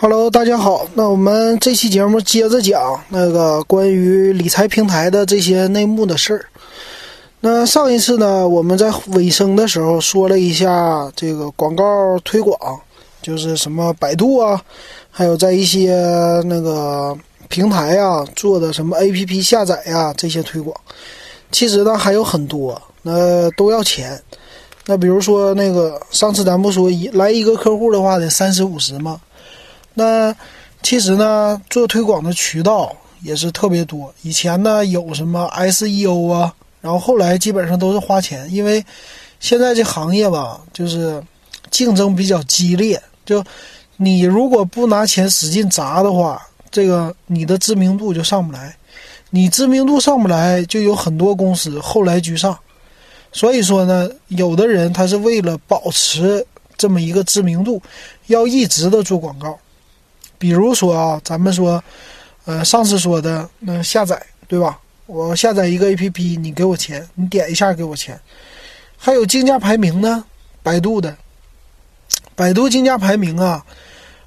Hello，大家好。那我们这期节目接着讲那个关于理财平台的这些内幕的事儿。那上一次呢，我们在尾声的时候说了一下这个广告推广，就是什么百度啊，还有在一些那个平台呀做的什么 APP 下载呀这些推广。其实呢还有很多，那都要钱。那比如说那个上次咱不说一来一个客户的话得三十五十吗？那其实呢，做推广的渠道也是特别多。以前呢有什么 SEO 啊，然后后来基本上都是花钱，因为现在这行业吧，就是竞争比较激烈。就你如果不拿钱使劲砸的话，这个你的知名度就上不来。你知名度上不来，就有很多公司后来居上。所以说呢，有的人他是为了保持这么一个知名度，要一直的做广告。比如说啊，咱们说，呃，上次说的那下载，对吧？我下载一个 A P P，你给我钱，你点一下给我钱。还有竞价排名呢，百度的，百度竞价排名啊，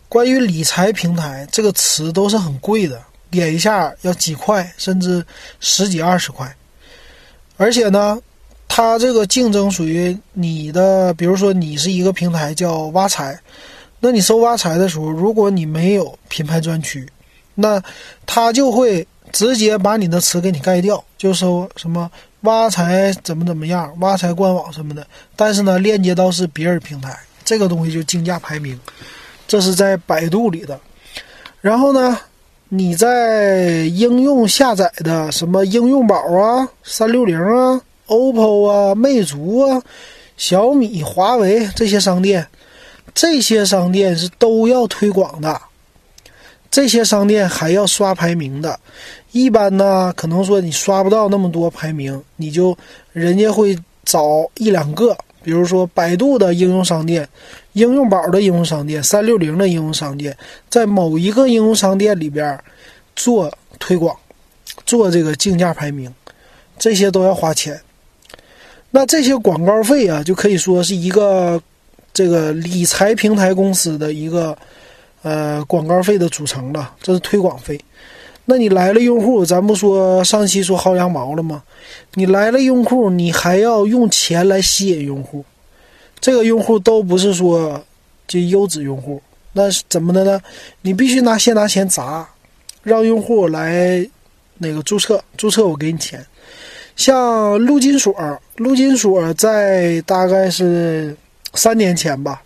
关于理财平台这个词都是很贵的，点一下要几块，甚至十几二十块。而且呢，它这个竞争属于你的，比如说你是一个平台叫挖财。那你搜挖财的时候，如果你没有品牌专区，那他就会直接把你的词给你盖掉，就搜什么挖财怎么怎么样，挖财官网什么的。但是呢，链接到是别人平台，这个东西就竞价排名，这是在百度里的。然后呢，你在应用下载的什么应用宝啊、三六零啊、OPPO 啊、魅族啊、小米、华为这些商店。这些商店是都要推广的，这些商店还要刷排名的。一般呢，可能说你刷不到那么多排名，你就人家会找一两个，比如说百度的应用商店、应用宝的应用商店、三六零的应用商店，在某一个应用商店里边做推广，做这个竞价排名，这些都要花钱。那这些广告费啊，就可以说是一个。这个理财平台公司的一个呃广告费的组成了，这是推广费。那你来了用户，咱不说上期说薅羊毛了吗？你来了用户，你还要用钱来吸引用户。这个用户都不是说这优质用户，那是怎么的呢？你必须拿先拿钱砸，让用户来那个注册，注册我给你钱。像陆金所，陆金所在大概是。三年前吧，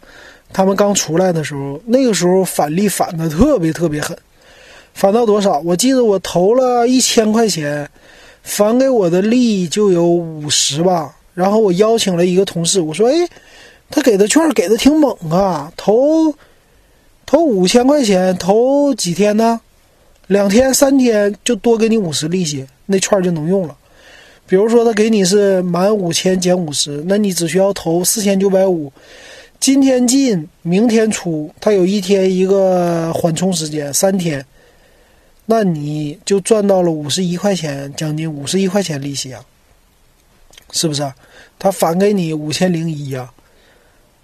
他们刚出来的时候，那个时候返利返的特别特别狠，返到多少？我记得我投了一千块钱，返给我的利就有五十吧。然后我邀请了一个同事，我说：“哎，他给的券给的挺猛啊，投投五千块钱，投几天呢？两天三天就多给你五十利息，那券就能用了。”比如说，他给你是满五千减五十，那你只需要投四千九百五。今天进，明天出，他有一天一个缓冲时间，三天，那你就赚到了五十一块钱，将近五十一块钱利息啊，是不是？他返给你五千零一呀，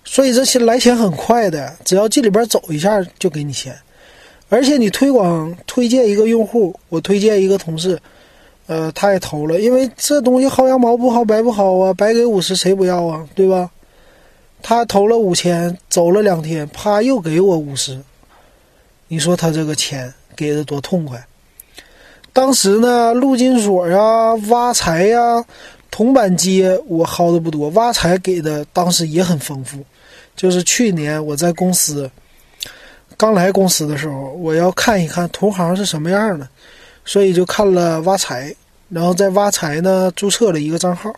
所以这些来钱很快的，只要进里边走一下就给你钱，而且你推广推荐一个用户，我推荐一个同事。呃，他也投了，因为这东西薅羊毛不薅白不薅啊，白给五十谁不要啊，对吧？他投了五千，走了两天，啪又给我五十，你说他这个钱给的多痛快？当时呢，陆金所呀、挖财呀、铜板街我薅的不多，挖财给的当时也很丰富。就是去年我在公司刚来公司的时候，我要看一看同行是什么样的，所以就看了挖财。然后在挖财呢，注册了一个账号，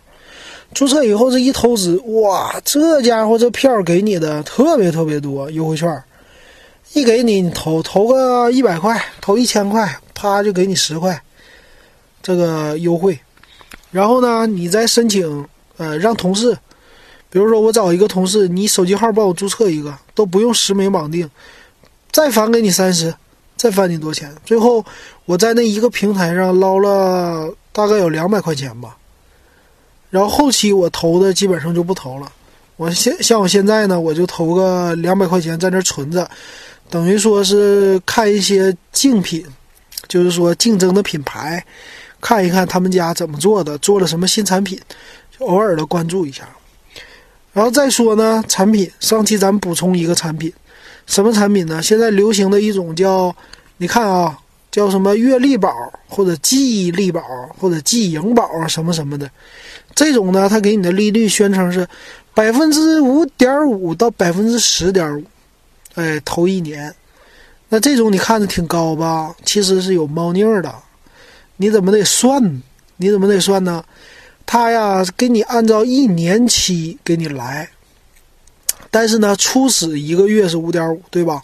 注册以后这一投资，哇，这家伙这票给你的特别特别多优惠券，一给你你投投个一百块，投一千块，啪就给你十块，这个优惠。然后呢，你再申请，呃，让同事，比如说我找一个同事，你手机号帮我注册一个，都不用实名绑定，再返给你三十，再返你多钱？最后我在那一个平台上捞了。大概有两百块钱吧，然后后期我投的基本上就不投了。我现像我现在呢，我就投个两百块钱在那存着，等于说是看一些竞品，就是说竞争的品牌，看一看他们家怎么做的，做了什么新产品，偶尔的关注一下。然后再说呢，产品上期咱补充一个产品，什么产品呢？现在流行的一种叫，你看啊，叫什么月历宝或者记忆力宝或者记盈宝啊什么什么的，这种呢，它给你的利率宣称是百分之五点五到百分之十点五，哎，头一年，那这种你看着挺高吧？其实是有猫腻的，你怎么得算？你怎么得算呢？他呀，给你按照一年期给你来，但是呢，初始一个月是五点五，对吧？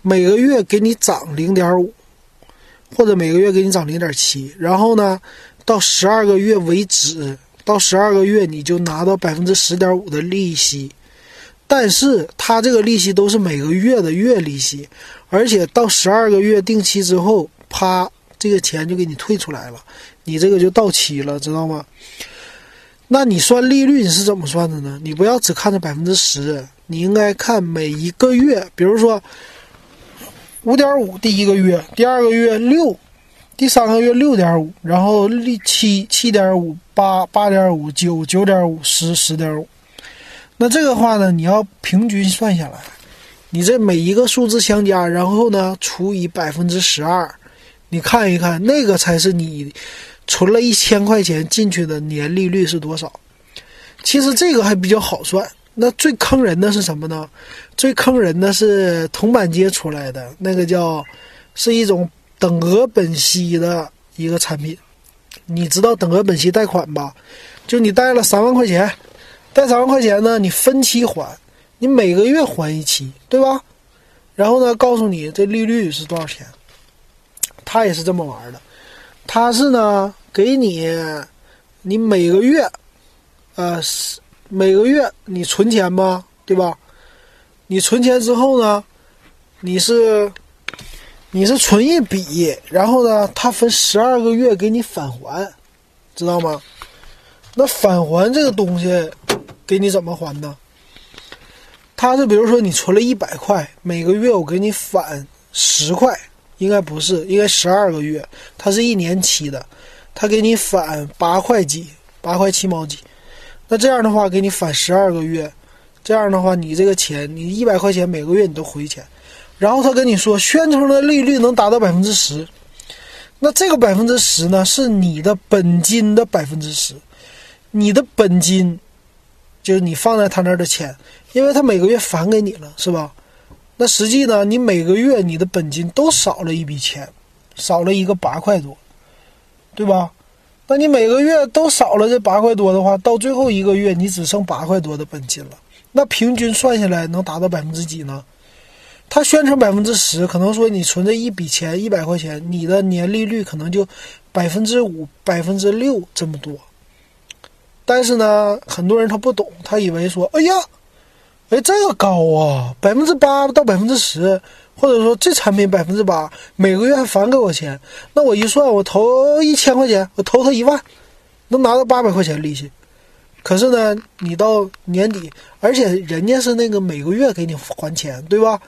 每个月给你涨零点五，或者每个月给你涨零点七，然后呢，到十二个月为止，到十二个月你就拿到百分之十点五的利息，但是它这个利息都是每个月的月利息，而且到十二个月定期之后，啪，这个钱就给你退出来了，你这个就到期了，知道吗？那你算利率你是怎么算的呢？你不要只看着百分之十，你应该看每一个月，比如说五点五第一个月，第二个月六，第三个月六点五，然后利七七点五，八八点五，九九点五，十十点五。那这个话呢，你要平均算下来，你这每一个数字相加，然后呢除以百分之十二，你看一看，那个才是你。存了一千块钱进去的年利率是多少？其实这个还比较好算。那最坑人的是什么呢？最坑人的是铜板街出来的那个叫，是一种等额本息的一个产品。你知道等额本息贷款吧？就你贷了三万块钱，贷三万块钱呢，你分期还，你每个月还一期，对吧？然后呢，告诉你这利率是多少钱？他也是这么玩的。他是呢，给你，你每个月，呃，每个月你存钱吧，对吧？你存钱之后呢，你是，你是存一笔，然后呢，他分十二个月给你返还，知道吗？那返还这个东西，给你怎么还呢？他是比如说你存了一百块，每个月我给你返十块。应该不是，应该十二个月，它是一年期的，他给你返八块几，八块七毛几，那这样的话给你返十二个月，这样的话你这个钱，你一百块钱每个月你都回钱，然后他跟你说宣称的利率能达到百分之十，那这个百分之十呢是你的本金的百分之十，你的本金就是你放在他那儿的钱，因为他每个月返给你了，是吧？那实际呢？你每个月你的本金都少了一笔钱，少了一个八块多，对吧？那你每个月都少了这八块多的话，到最后一个月你只剩八块多的本金了。那平均算下来能达到百分之几呢？他宣称百分之十，可能说你存这一笔钱一百块钱，你的年利率可能就百分之五、百分之六这么多。但是呢，很多人他不懂，他以为说，哎呀。哎，这个高啊，百分之八到百分之十，或者说这产品百分之八，每个月还返给我钱，那我一算，我投一千块钱，我投他一万，能拿到八百块钱利息。可是呢，你到年底，而且人家是那个每个月给你还钱，对吧？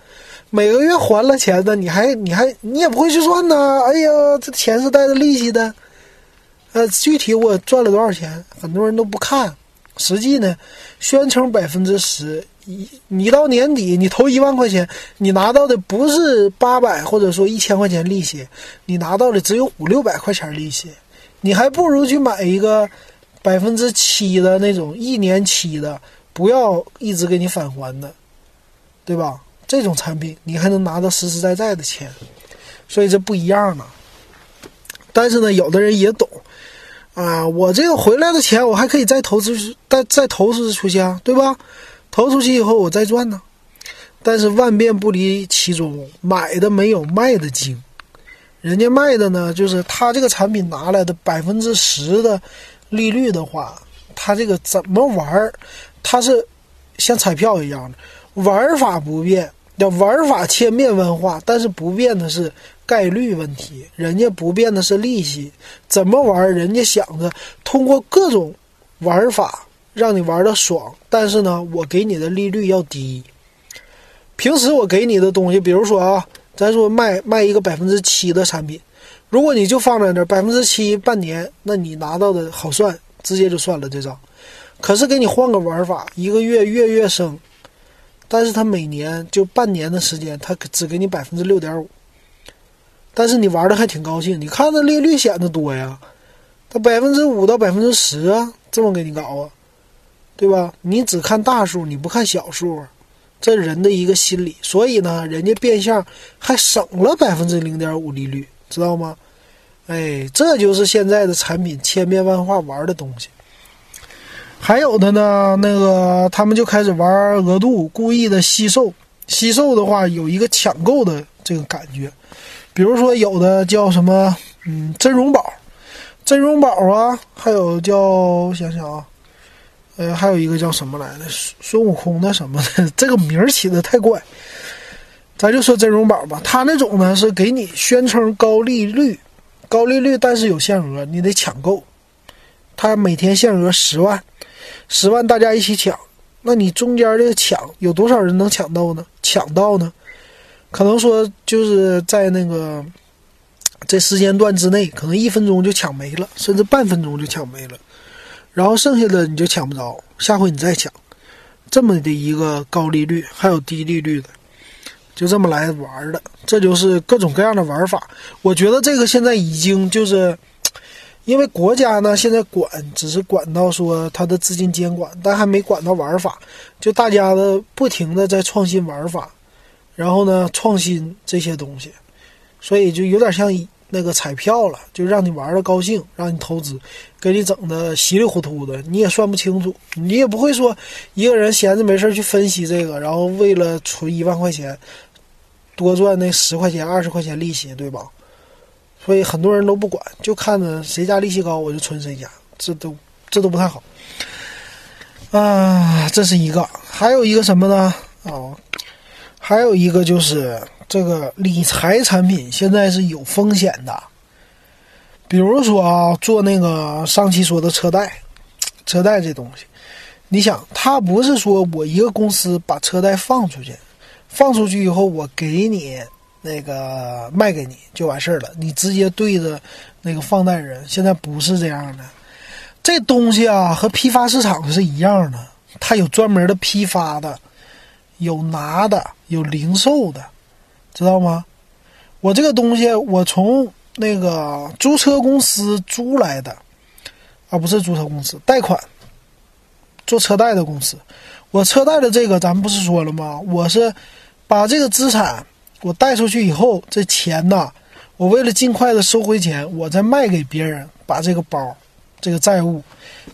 每个月还了钱的，你还你还你也不会去算呢。哎呀，这钱是带着利息的，呃，具体我赚了多少钱，很多人都不看。实际呢，宣称百分之十。你你到年底你投一万块钱，你拿到的不是八百或者说一千块钱利息，你拿到的只有五六百块钱利息，你还不如去买一个百分之七的那种一年期的，不要一直给你返还的，对吧？这种产品你还能拿到实实在在的钱，所以这不一样呢。但是呢，有的人也懂啊，我这个回来的钱我还可以再投资，再再投资出去啊，对吧？投出去以后我再赚呢，但是万变不离其宗，买的没有卖的精。人家卖的呢，就是他这个产品拿来的百分之十的利率的话，他这个怎么玩儿？他是像彩票一样的玩法不变，叫玩法千变万化，但是不变的是概率问题。人家不变的是利息，怎么玩？人家想着通过各种玩法。让你玩的爽，但是呢，我给你的利率要低。平时我给你的东西，比如说啊，咱说卖卖一个百分之七的产品，如果你就放在那儿百分之七半年，那你拿到的好算，直接就算了这账。可是给你换个玩法，一个月月月升，但是他每年就半年的时间，他只给你百分之六点五。但是你玩的还挺高兴，你看那利率显得多呀，它百分之五到百分之十啊，这么给你搞啊，对吧？你只看大数，你不看小数，这人的一个心理。所以呢，人家变相还省了百分之零点五利率，知道吗？哎，这就是现在的产品千变万化玩的东西。还有的呢，那个他们就开始玩额度，故意的吸售，吸售的话有一个抢购的这个感觉。比如说，有的叫什么，嗯，真容宝，真容宝啊，还有叫我想想啊，呃，还有一个叫什么来着，孙悟空的什么的，这个名儿起的太怪。咱就说真容宝吧，他那种呢是给你宣称高利率，高利率，但是有限额，你得抢购。他每天限额十万，十万大家一起抢，那你中间的抢有多少人能抢到呢？抢到呢？可能说就是在那个这时间段之内，可能一分钟就抢没了，甚至半分钟就抢没了，然后剩下的你就抢不着，下回你再抢，这么的一个高利率，还有低利率的，就这么来玩的，这就是各种各样的玩法。我觉得这个现在已经就是，因为国家呢现在管只是管到说它的资金监管，但还没管到玩法，就大家的不停的在创新玩法。然后呢，创新这些东西，所以就有点像那个彩票了，就让你玩的高兴，让你投资，给你整的稀里糊涂的，你也算不清楚，你也不会说一个人闲着没事去分析这个，然后为了存一万块钱，多赚那十块钱、二十块钱利息，对吧？所以很多人都不管，就看着谁家利息高，我就存谁家，这都这都不太好。啊，这是一个，还有一个什么呢？哦。还有一个就是这个理财产品现在是有风险的，比如说啊，做那个上期说的车贷，车贷这东西，你想，它不是说我一个公司把车贷放出去，放出去以后我给你那个卖给你就完事儿了，你直接对着那个放贷人，现在不是这样的，这东西啊和批发市场是一样的，它有专门的批发的。有拿的，有零售的，知道吗？我这个东西，我从那个租车公司租来的，啊，不是租车公司，贷款做车贷的公司。我车贷的这个，咱们不是说了吗？我是把这个资产我贷出去以后，这钱呢，我为了尽快的收回钱，我再卖给别人，把这个包，这个债务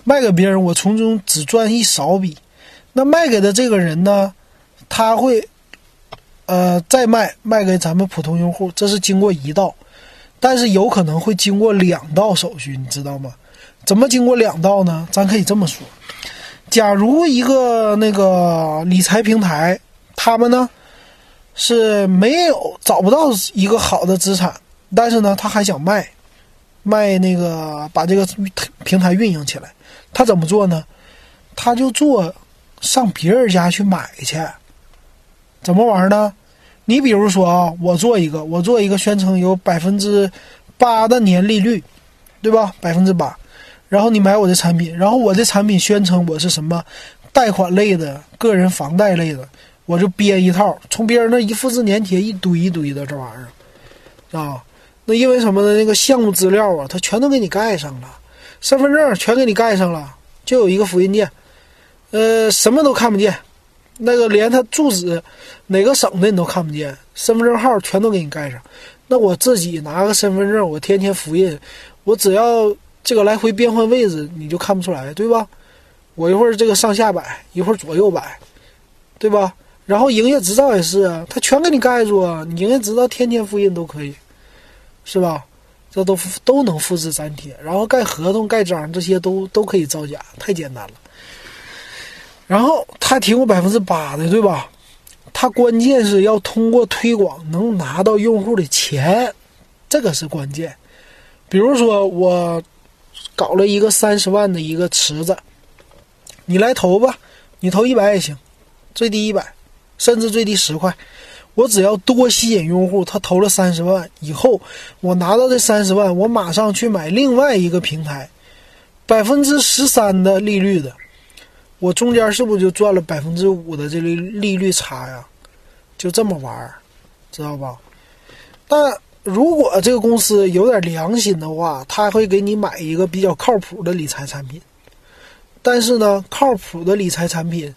卖给别人，我从中只赚一少笔。那卖给的这个人呢？他会，呃，再卖卖给咱们普通用户，这是经过一道，但是有可能会经过两道手续，你知道吗？怎么经过两道呢？咱可以这么说：，假如一个那个理财平台，他们呢是没有找不到一个好的资产，但是呢他还想卖，卖那个把这个平台运营起来，他怎么做呢？他就做上别人家去买去。怎么玩呢？你比如说啊，我做一个，我做一个宣称有百分之八的年利率，对吧？百分之八，然后你买我的产品，然后我的产品宣称我是什么贷款类的、个人房贷类的，我就编一套，从别人那一复制粘贴一堆一堆的这玩意儿啊。那因为什么呢？那个项目资料啊，他全都给你盖上了，身份证全给你盖上了，就有一个复印件，呃，什么都看不见。那个连他住址哪个省的你都看不见，身份证号全都给你盖上。那我自己拿个身份证，我天天复印，我只要这个来回变换位置，你就看不出来，对吧？我一会儿这个上下摆，一会儿左右摆，对吧？然后营业执照也是啊，他全给你盖住啊，你营业执照天天复印都可以，是吧？这都都能复制粘贴，然后盖合同、盖章这些都都可以造假，太简单了。然后他提供百分之八的，对吧？他关键是要通过推广能拿到用户的钱，这个是关键。比如说我搞了一个三十万的一个池子，你来投吧，你投一百也行，最低一百，甚至最低十块。我只要多吸引用户，他投了三十万以后，我拿到这三十万，我马上去买另外一个平台，百分之十三的利率的，我中间是不是就赚了百分之五的这个利率差呀？就这么玩儿，知道吧？但如果这个公司有点良心的话，他会给你买一个比较靠谱的理财产品。但是呢，靠谱的理财产品，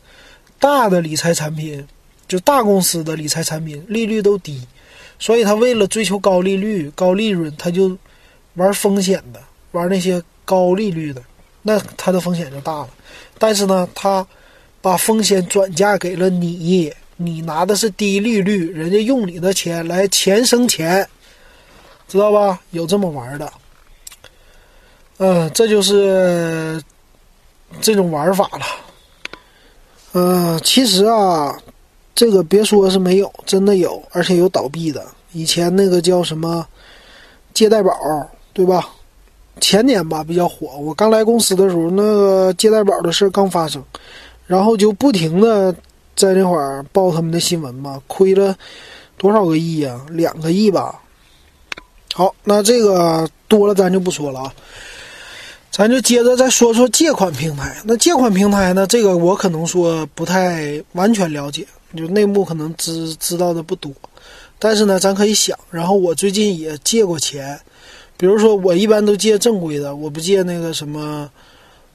大的理财产品。就大公司的理财产品利率都低，所以他为了追求高利率、高利润，他就玩风险的，玩那些高利率的，那他的风险就大了。但是呢，他把风险转嫁给了你，你拿的是低利率，人家用你的钱来钱生钱，知道吧？有这么玩的，嗯，这就是这种玩法了。嗯，其实啊。这个别说是没有，真的有，而且有倒闭的。以前那个叫什么借贷宝，对吧？前年吧比较火。我刚来公司的时候，那个借贷宝的事刚发生，然后就不停的在那会儿报他们的新闻嘛，亏了多少个亿呀？两个亿吧。好，那这个多了咱就不说了啊。咱就接着再说说借款平台。那借款平台呢？这个我可能说不太完全了解。就内幕可能知知道的不多，但是呢，咱可以想。然后我最近也借过钱，比如说我一般都借正规的，我不借那个什么，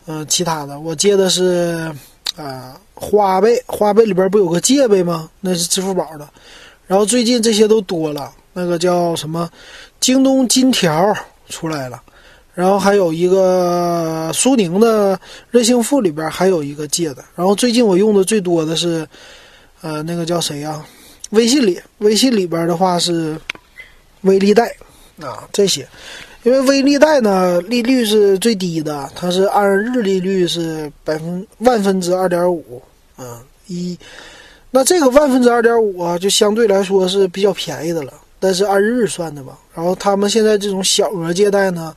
嗯，其他的。我借的是啊，花呗，花呗里边不有个借呗吗？那是支付宝的。然后最近这些都多了，那个叫什么，京东金条出来了，然后还有一个苏宁的任性付里边还有一个借的。然后最近我用的最多的是。呃，那个叫谁呀？微信里，微信里边的话是微利贷啊，这些，因为微利贷呢利率是最低的，它是按日利率是百分万分之二点五，啊一，那这个万分之二点五啊，就相对来说是比较便宜的了，但是按日算的吧。然后他们现在这种小额借贷呢，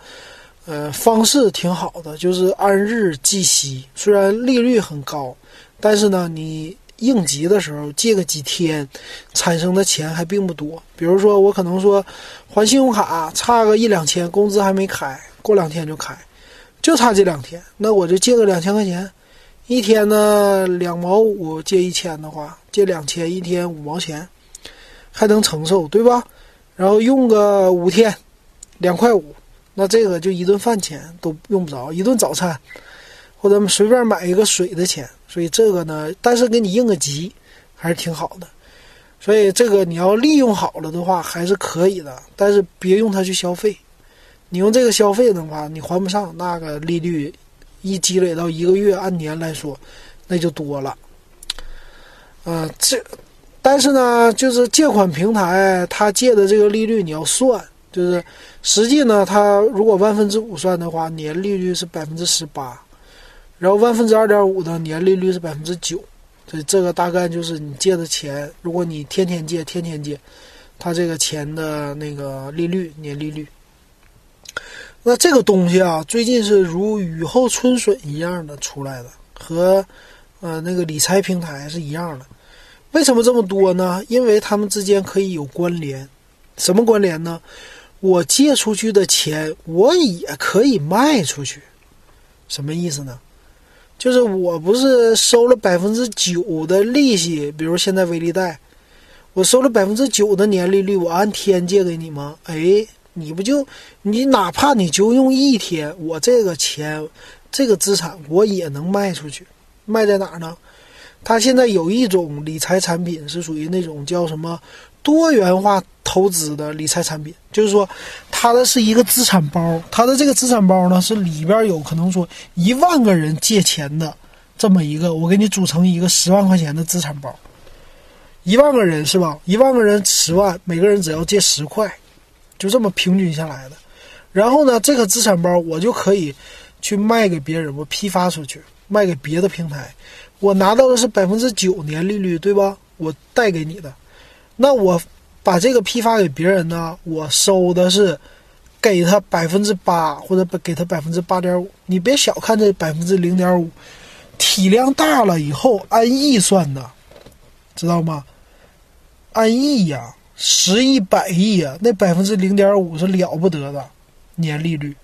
呃，方式挺好的，就是按日计息，虽然利率很高，但是呢，你。应急的时候借个几天，产生的钱还并不多。比如说，我可能说还信用卡差个一两千，工资还没开，过两天就开，就差这两天，那我就借个两千块钱，一天呢两毛五，借一千的话，借两千一天五毛钱，还能承受，对吧？然后用个五天，两块五，那这个就一顿饭钱都用不着，一顿早餐。或者随便买一个水的钱，所以这个呢，但是给你应个急，还是挺好的。所以这个你要利用好了的话，还是可以的。但是别用它去消费，你用这个消费的话，你还不上，那个利率一积累到一个月，按年来说，那就多了。啊，这，但是呢，就是借款平台它借的这个利率你要算，就是实际呢，它如果万分之五算的话，年利率是百分之十八。然后万分之二点五的年利率是百分之九，所以这个大概就是你借的钱，如果你天天借，天天借，它这个钱的那个利率年利率。那这个东西啊，最近是如雨后春笋一样的出来的，和呃那个理财平台是一样的。为什么这么多呢？因为他们之间可以有关联。什么关联呢？我借出去的钱，我也可以卖出去。什么意思呢？就是我不是收了百分之九的利息，比如现在微利贷，我收了百分之九的年利率，我按天借给你吗？哎，你不就你哪怕你就用一天，我这个钱，这个资产我也能卖出去，卖在哪儿呢？它现在有一种理财产品是属于那种叫什么？多元化投资的理财产品，就是说，它的是一个资产包，它的这个资产包呢是里边有可能说一万个人借钱的这么一个，我给你组成一个十万块钱的资产包，一万个人是吧？一万个人十万，每个人只要借十块，就这么平均下来的。然后呢，这个资产包我就可以去卖给别人，我批发出去，卖给别的平台，我拿到的是百分之九年利率，对吧？我贷给你的。那我把这个批发给别人呢，我收的是给他百分之八，或者给他百分之八点五。你别小看这百分之零点五，体量大了以后按亿算的，知道吗？按亿呀，十亿、百亿呀，那百分之零点五是了不得的年利率。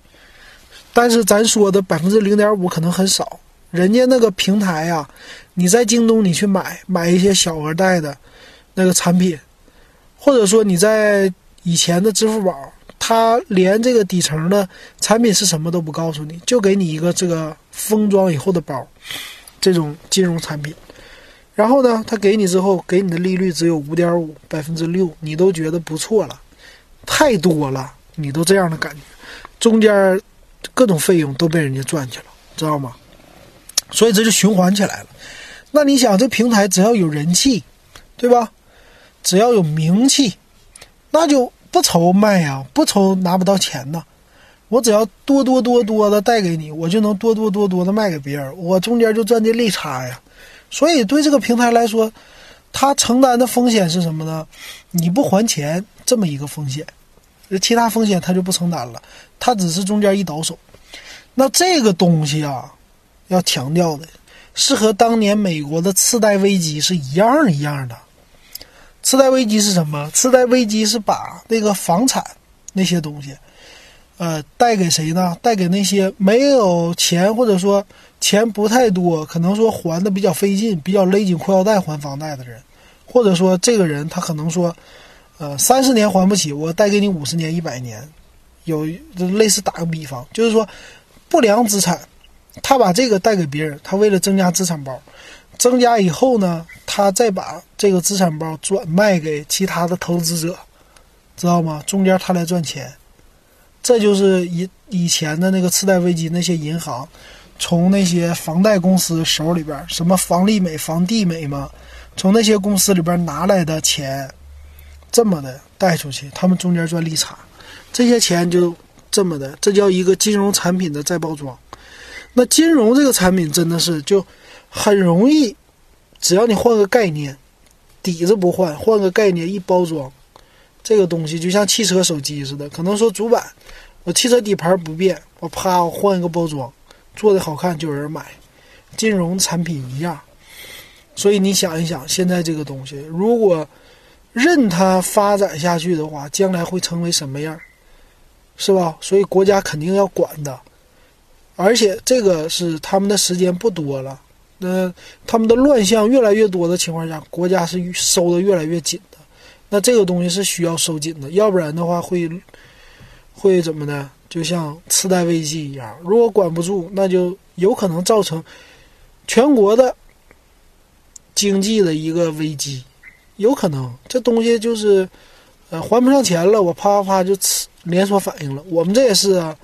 但是咱说的百分之零点五可能很少，人家那个平台呀，你在京东你去买买一些小额贷的那个产品，或者说你在以前的支付宝，它连这个底层的产品是什么都不告诉你，就给你一个这个封装以后的包，这种金融产品。然后呢，他给你之后，给你的利率只有五点五百分之六，你都觉得不错了，太多了，你都这样的感觉，中间各种费用都被人家赚去了，知道吗？所以这就循环起来了。那你想，这平台只要有人气，对吧？只要有名气，那就不愁卖呀，不愁拿不到钱呐。我只要多多多多的带给你，我就能多多多多的卖给别人，我中间就赚这利差呀。所以，对这个平台来说，它承担的风险是什么呢？你不还钱这么一个风险，其他风险它就不承担了，它只是中间一倒手。那这个东西啊，要强调的是和当年美国的次贷危机是一样一样的。次贷危机是什么？次贷危机是把那个房产那些东西，呃，贷给谁呢？贷给那些没有钱或者说。钱不太多，可能说还的比较费劲，比较勒紧裤腰带还房贷的人，或者说这个人他可能说，呃，三十年还不起，我贷给你五十年、一百年，有类似打个比方，就是说不良资产，他把这个贷给别人，他为了增加资产包，增加以后呢，他再把这个资产包转卖给其他的投资者，知道吗？中间他来赚钱，这就是以以前的那个次贷危机那些银行。从那些房贷公司手里边，什么房利美、房地美嘛，从那些公司里边拿来的钱，这么的贷出去，他们中间赚利差，这些钱就这么的，这叫一个金融产品的再包装。那金融这个产品真的是就很容易，只要你换个概念，底子不换，换个概念一包装，这个东西就像汽车、手机似的，可能说主板，我汽车底盘不变，我啪我换一个包装。做的好看就有人买，金融产品一样，所以你想一想，现在这个东西如果任它发展下去的话，将来会成为什么样，是吧？所以国家肯定要管的，而且这个是他们的时间不多了，那他们的乱象越来越多的情况下，国家是收的越来越紧的，那这个东西是需要收紧的，要不然的话会会怎么呢？就像次贷危机一样，如果管不住，那就有可能造成全国的经济的一个危机，有可能这东西就是呃还不上钱了，我啪啪啪就连锁反应了。我们这也是啊，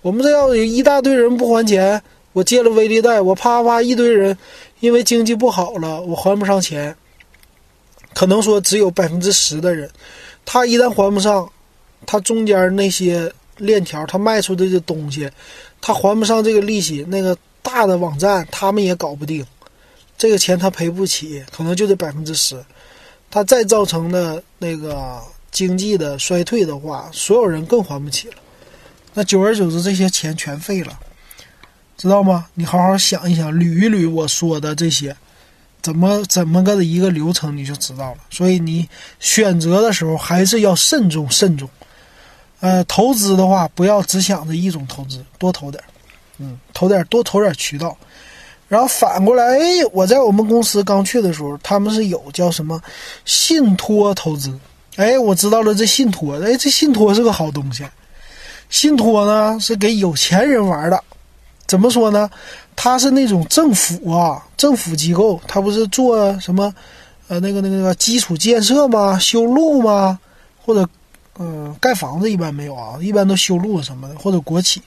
我们这要有一大堆人不还钱，我借了微利贷，我啪啪啪一堆人因为经济不好了，我还不上钱，可能说只有百分之十的人，他一旦还不上，他中间那些。链条，他卖出的这东西，他还不上这个利息，那个大的网站他们也搞不定，这个钱他赔不起，可能就得百分之十，他再造成的那个经济的衰退的话，所有人更还不起了，那久而久之这些钱全废了，知道吗？你好好想一想，捋一捋我说的这些，怎么怎么个的一个流程你就知道了。所以你选择的时候还是要慎重慎重。呃，投资的话，不要只想着一种投资，多投点儿，嗯，投点多投点渠道。然后反过来，哎，我在我们公司刚去的时候，他们是有叫什么信托投资，哎，我知道了，这信托，哎，这信托是个好东西。信托呢是给有钱人玩的，怎么说呢？他是那种政府啊，政府机构，他不是做什么呃那个那个基础建设吗？修路吗？或者。嗯，盖房子一般没有啊，一般都修路什么的，或者国企，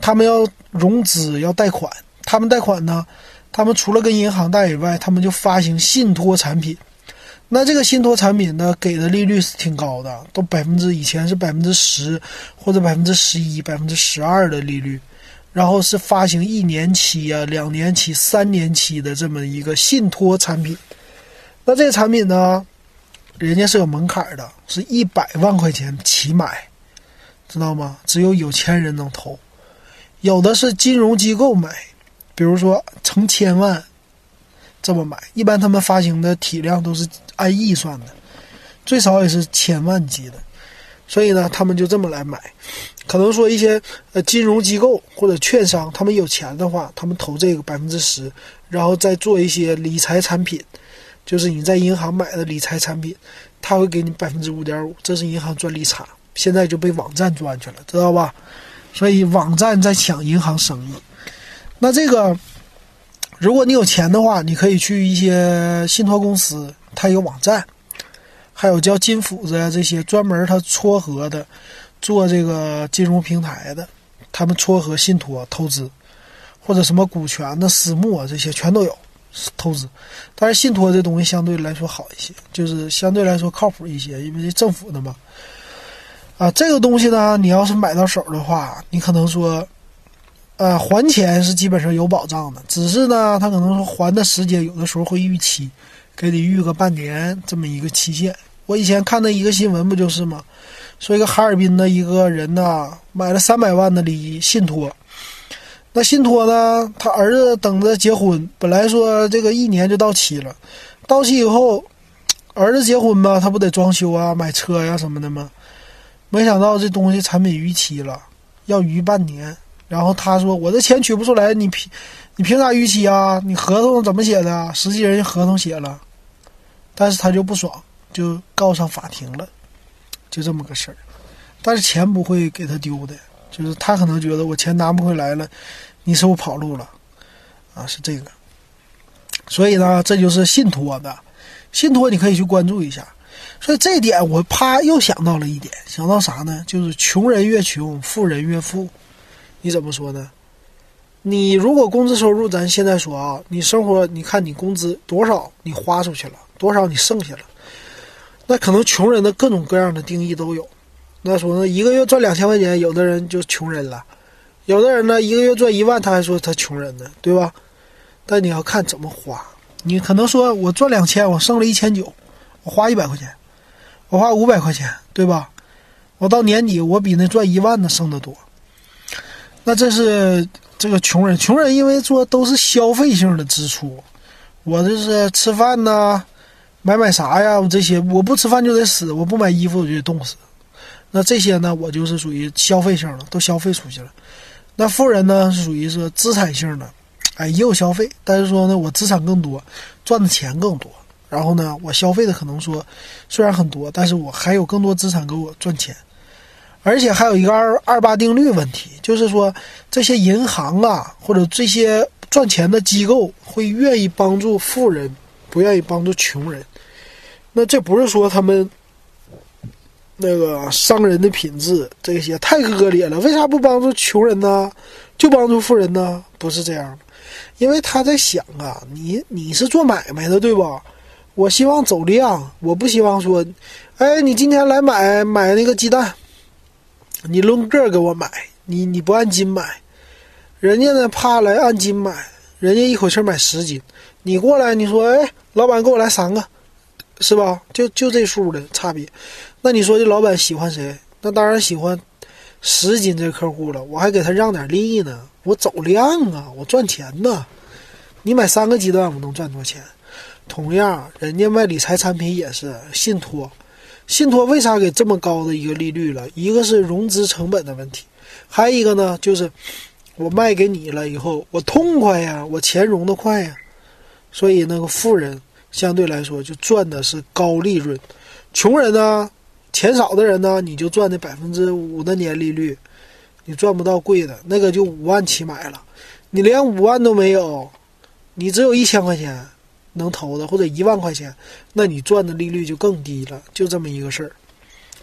他们要融资要贷款，他们贷款呢，他们除了跟银行贷以外，他们就发行信托产品。那这个信托产品呢，给的利率是挺高的，都百分之以前是百分之十或者百分之十一、百分之十二的利率，然后是发行一年期啊、两年期、三年期的这么一个信托产品。那这个产品呢？人家是有门槛的，是一百万块钱起买，知道吗？只有有钱人能投，有的是金融机构买，比如说成千万这么买。一般他们发行的体量都是按亿算的，最少也是千万级的。所以呢，他们就这么来买。可能说一些呃金融机构或者券商，他们有钱的话，他们投这个百分之十，然后再做一些理财产品，就是你在银行买的理财产品，他会给你百分之五点五，这是银行赚利差。现在就被网站赚去了，知道吧？所以网站在抢银行生意。那这个，如果你有钱的话，你可以去一些信托公司，它有网站，还有叫金斧子呀这些专门它撮合的，做这个金融平台的，他们撮合信托投资，或者什么股权的私募啊这些全都有投资。但是信托这东西相对来说好一些，就是相对来说靠谱一些，因为是政府的嘛。啊，这个东西呢，你要是买到手的话，你可能说，呃，还钱是基本上有保障的，只是呢，他可能说还的时间有的时候会逾期，给你预个半年这么一个期限。我以前看的一个新闻不就是吗？说一个哈尔滨的一个人呢，买了三百万的利信托，那信托呢，他儿子等着结婚，本来说这个一年就到期了，到期以后，儿子结婚吧，他不得装修啊、买车呀什么的吗？没想到这东西产品逾期了，要逾半年。然后他说：“我这钱取不出来，你凭你凭啥逾期啊？你合同怎么写的？实际人家合同写了，但是他就不爽，就告上法庭了，就这么个事儿。但是钱不会给他丢的，就是他可能觉得我钱拿不回来了，你是不是跑路了？啊，是这个。所以呢，这就是信托的，信托你可以去关注一下。”所以这点我啪又想到了一点，想到啥呢？就是穷人越穷，富人越富。你怎么说呢？你如果工资收入，咱现在说啊，你生活，你看你工资多少，你花出去了多少，你剩下了，那可能穷人的各种各样的定义都有。那说呢，一个月赚两千块钱，有的人就穷人了；有的人呢，一个月赚一万，他还说他穷人呢，对吧？但你要看怎么花。你可能说我赚两千，我剩了一千九，我花一百块钱。我花五百块钱，对吧？我到年底，我比那赚一万的剩的多。那这是这个穷人，穷人因为说都是消费性的支出。我这是吃饭呐，买买啥呀？这些我不吃饭就得死，我不买衣服我就得冻死。那这些呢，我就是属于消费性的，都消费出去了。那富人呢，是属于是资产性的，哎，也有消费，但是说呢，我资产更多，赚的钱更多。然后呢，我消费的可能说虽然很多，但是我还有更多资产给我赚钱，而且还有一个二二八定律问题，就是说这些银行啊或者这些赚钱的机构会愿意帮助富人，不愿意帮助穷人。那这不是说他们那个商人的品质这些太恶劣了，为啥不帮助穷人呢？就帮助富人呢？不是这样，因为他在想啊，你你是做买卖的对吧？我希望走量，我不希望说，哎，你今天来买买那个鸡蛋，你论个给我买，你你不按斤买，人家呢怕来按斤买，人家一口气买十斤，你过来你说，哎，老板给我来三个，是吧？就就这数的差别，那你说这老板喜欢谁？那当然喜欢十斤这客户了，我还给他让点利呢，我走量啊，我赚钱呢，你买三个鸡蛋，我能赚多少钱？同样，人家卖理财产品也是信托，信托为啥给这么高的一个利率了？一个是融资成本的问题，还有一个呢，就是我卖给你了以后，我痛快呀，我钱融得快呀，所以那个富人相对来说就赚的是高利润，穷人呢，钱少的人呢，你就赚那百分之五的年利率，你赚不到贵的，那个就五万起买了，你连五万都没有，你只有一千块钱。能投的或者一万块钱，那你赚的利率就更低了，就这么一个事儿。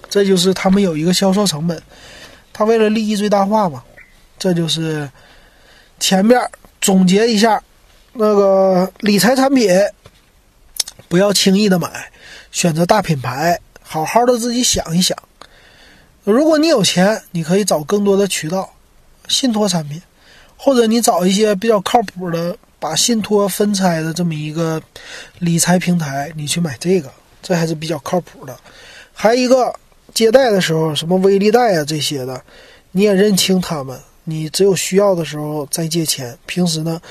这就是他们有一个销售成本，他为了利益最大化嘛。这就是前面总结一下，那个理财产品不要轻易的买，选择大品牌，好好的自己想一想。如果你有钱，你可以找更多的渠道，信托产品，或者你找一些比较靠谱的。把信托分拆的这么一个理财平台，你去买这个，这还是比较靠谱的。还一个借贷的时候，什么微利贷啊这些的，你也认清他们。你只有需要的时候再借钱，平时呢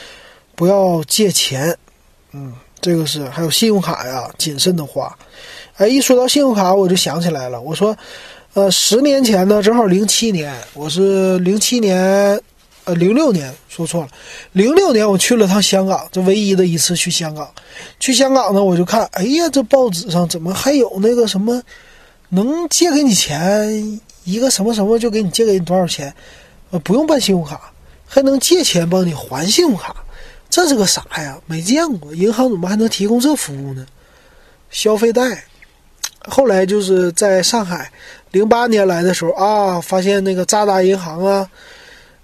不要借钱。嗯，这个是还有信用卡呀，谨慎的花。哎，一说到信用卡，我就想起来了。我说，呃，十年前呢，正好零七年，我是零七年，呃，零六年说错了，零六年我去了趟香港，这唯一的一次去香港。去香港呢，我就看，哎呀，这报纸上怎么还有那个什么，能借给你钱，一个什么什么就给你借给你多少钱，呃，不用办信用卡，还能借钱帮你还信用卡。这是个啥呀？没见过，银行怎么还能提供这服务呢？消费贷，后来就是在上海，零八年来的时候啊，发现那个渣打银行啊，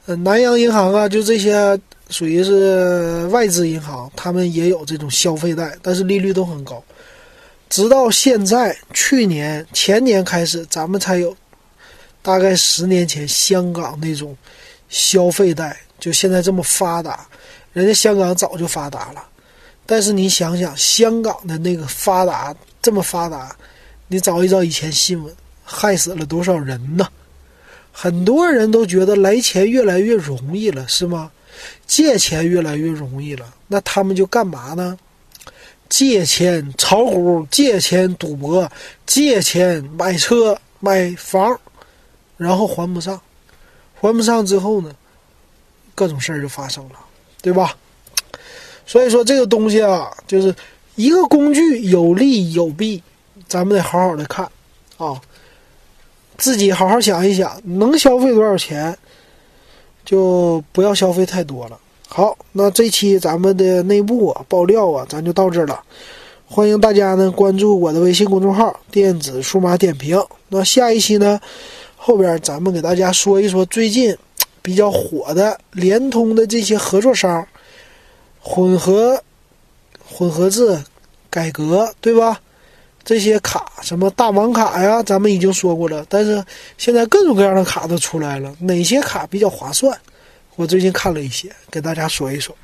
呃，南洋银行啊，就这些属于是外资银行，他们也有这种消费贷，但是利率都很高。直到现在，去年前年开始，咱们才有，大概十年前香港那种消费贷，就现在这么发达。人家香港早就发达了，但是你想想，香港的那个发达这么发达，你找一找以前新闻，害死了多少人呢？很多人都觉得来钱越来越容易了，是吗？借钱越来越容易了，那他们就干嘛呢？借钱炒股，借钱赌博，借钱买车买房，然后还不上，还不上之后呢，各种事儿就发生了。对吧？所以说这个东西啊，就是一个工具，有利有弊，咱们得好好的看啊，自己好好想一想，能消费多少钱，就不要消费太多了。好，那这期咱们的内部啊爆料啊，咱就到这了。欢迎大家呢关注我的微信公众号“电子数码点评”。那下一期呢，后边咱们给大家说一说最近。比较火的联通的这些合作商，混合混合制改革，对吧？这些卡什么大王卡呀，咱们已经说过了。但是现在各种各样的卡都出来了，哪些卡比较划算？我最近看了一些，给大家说一说。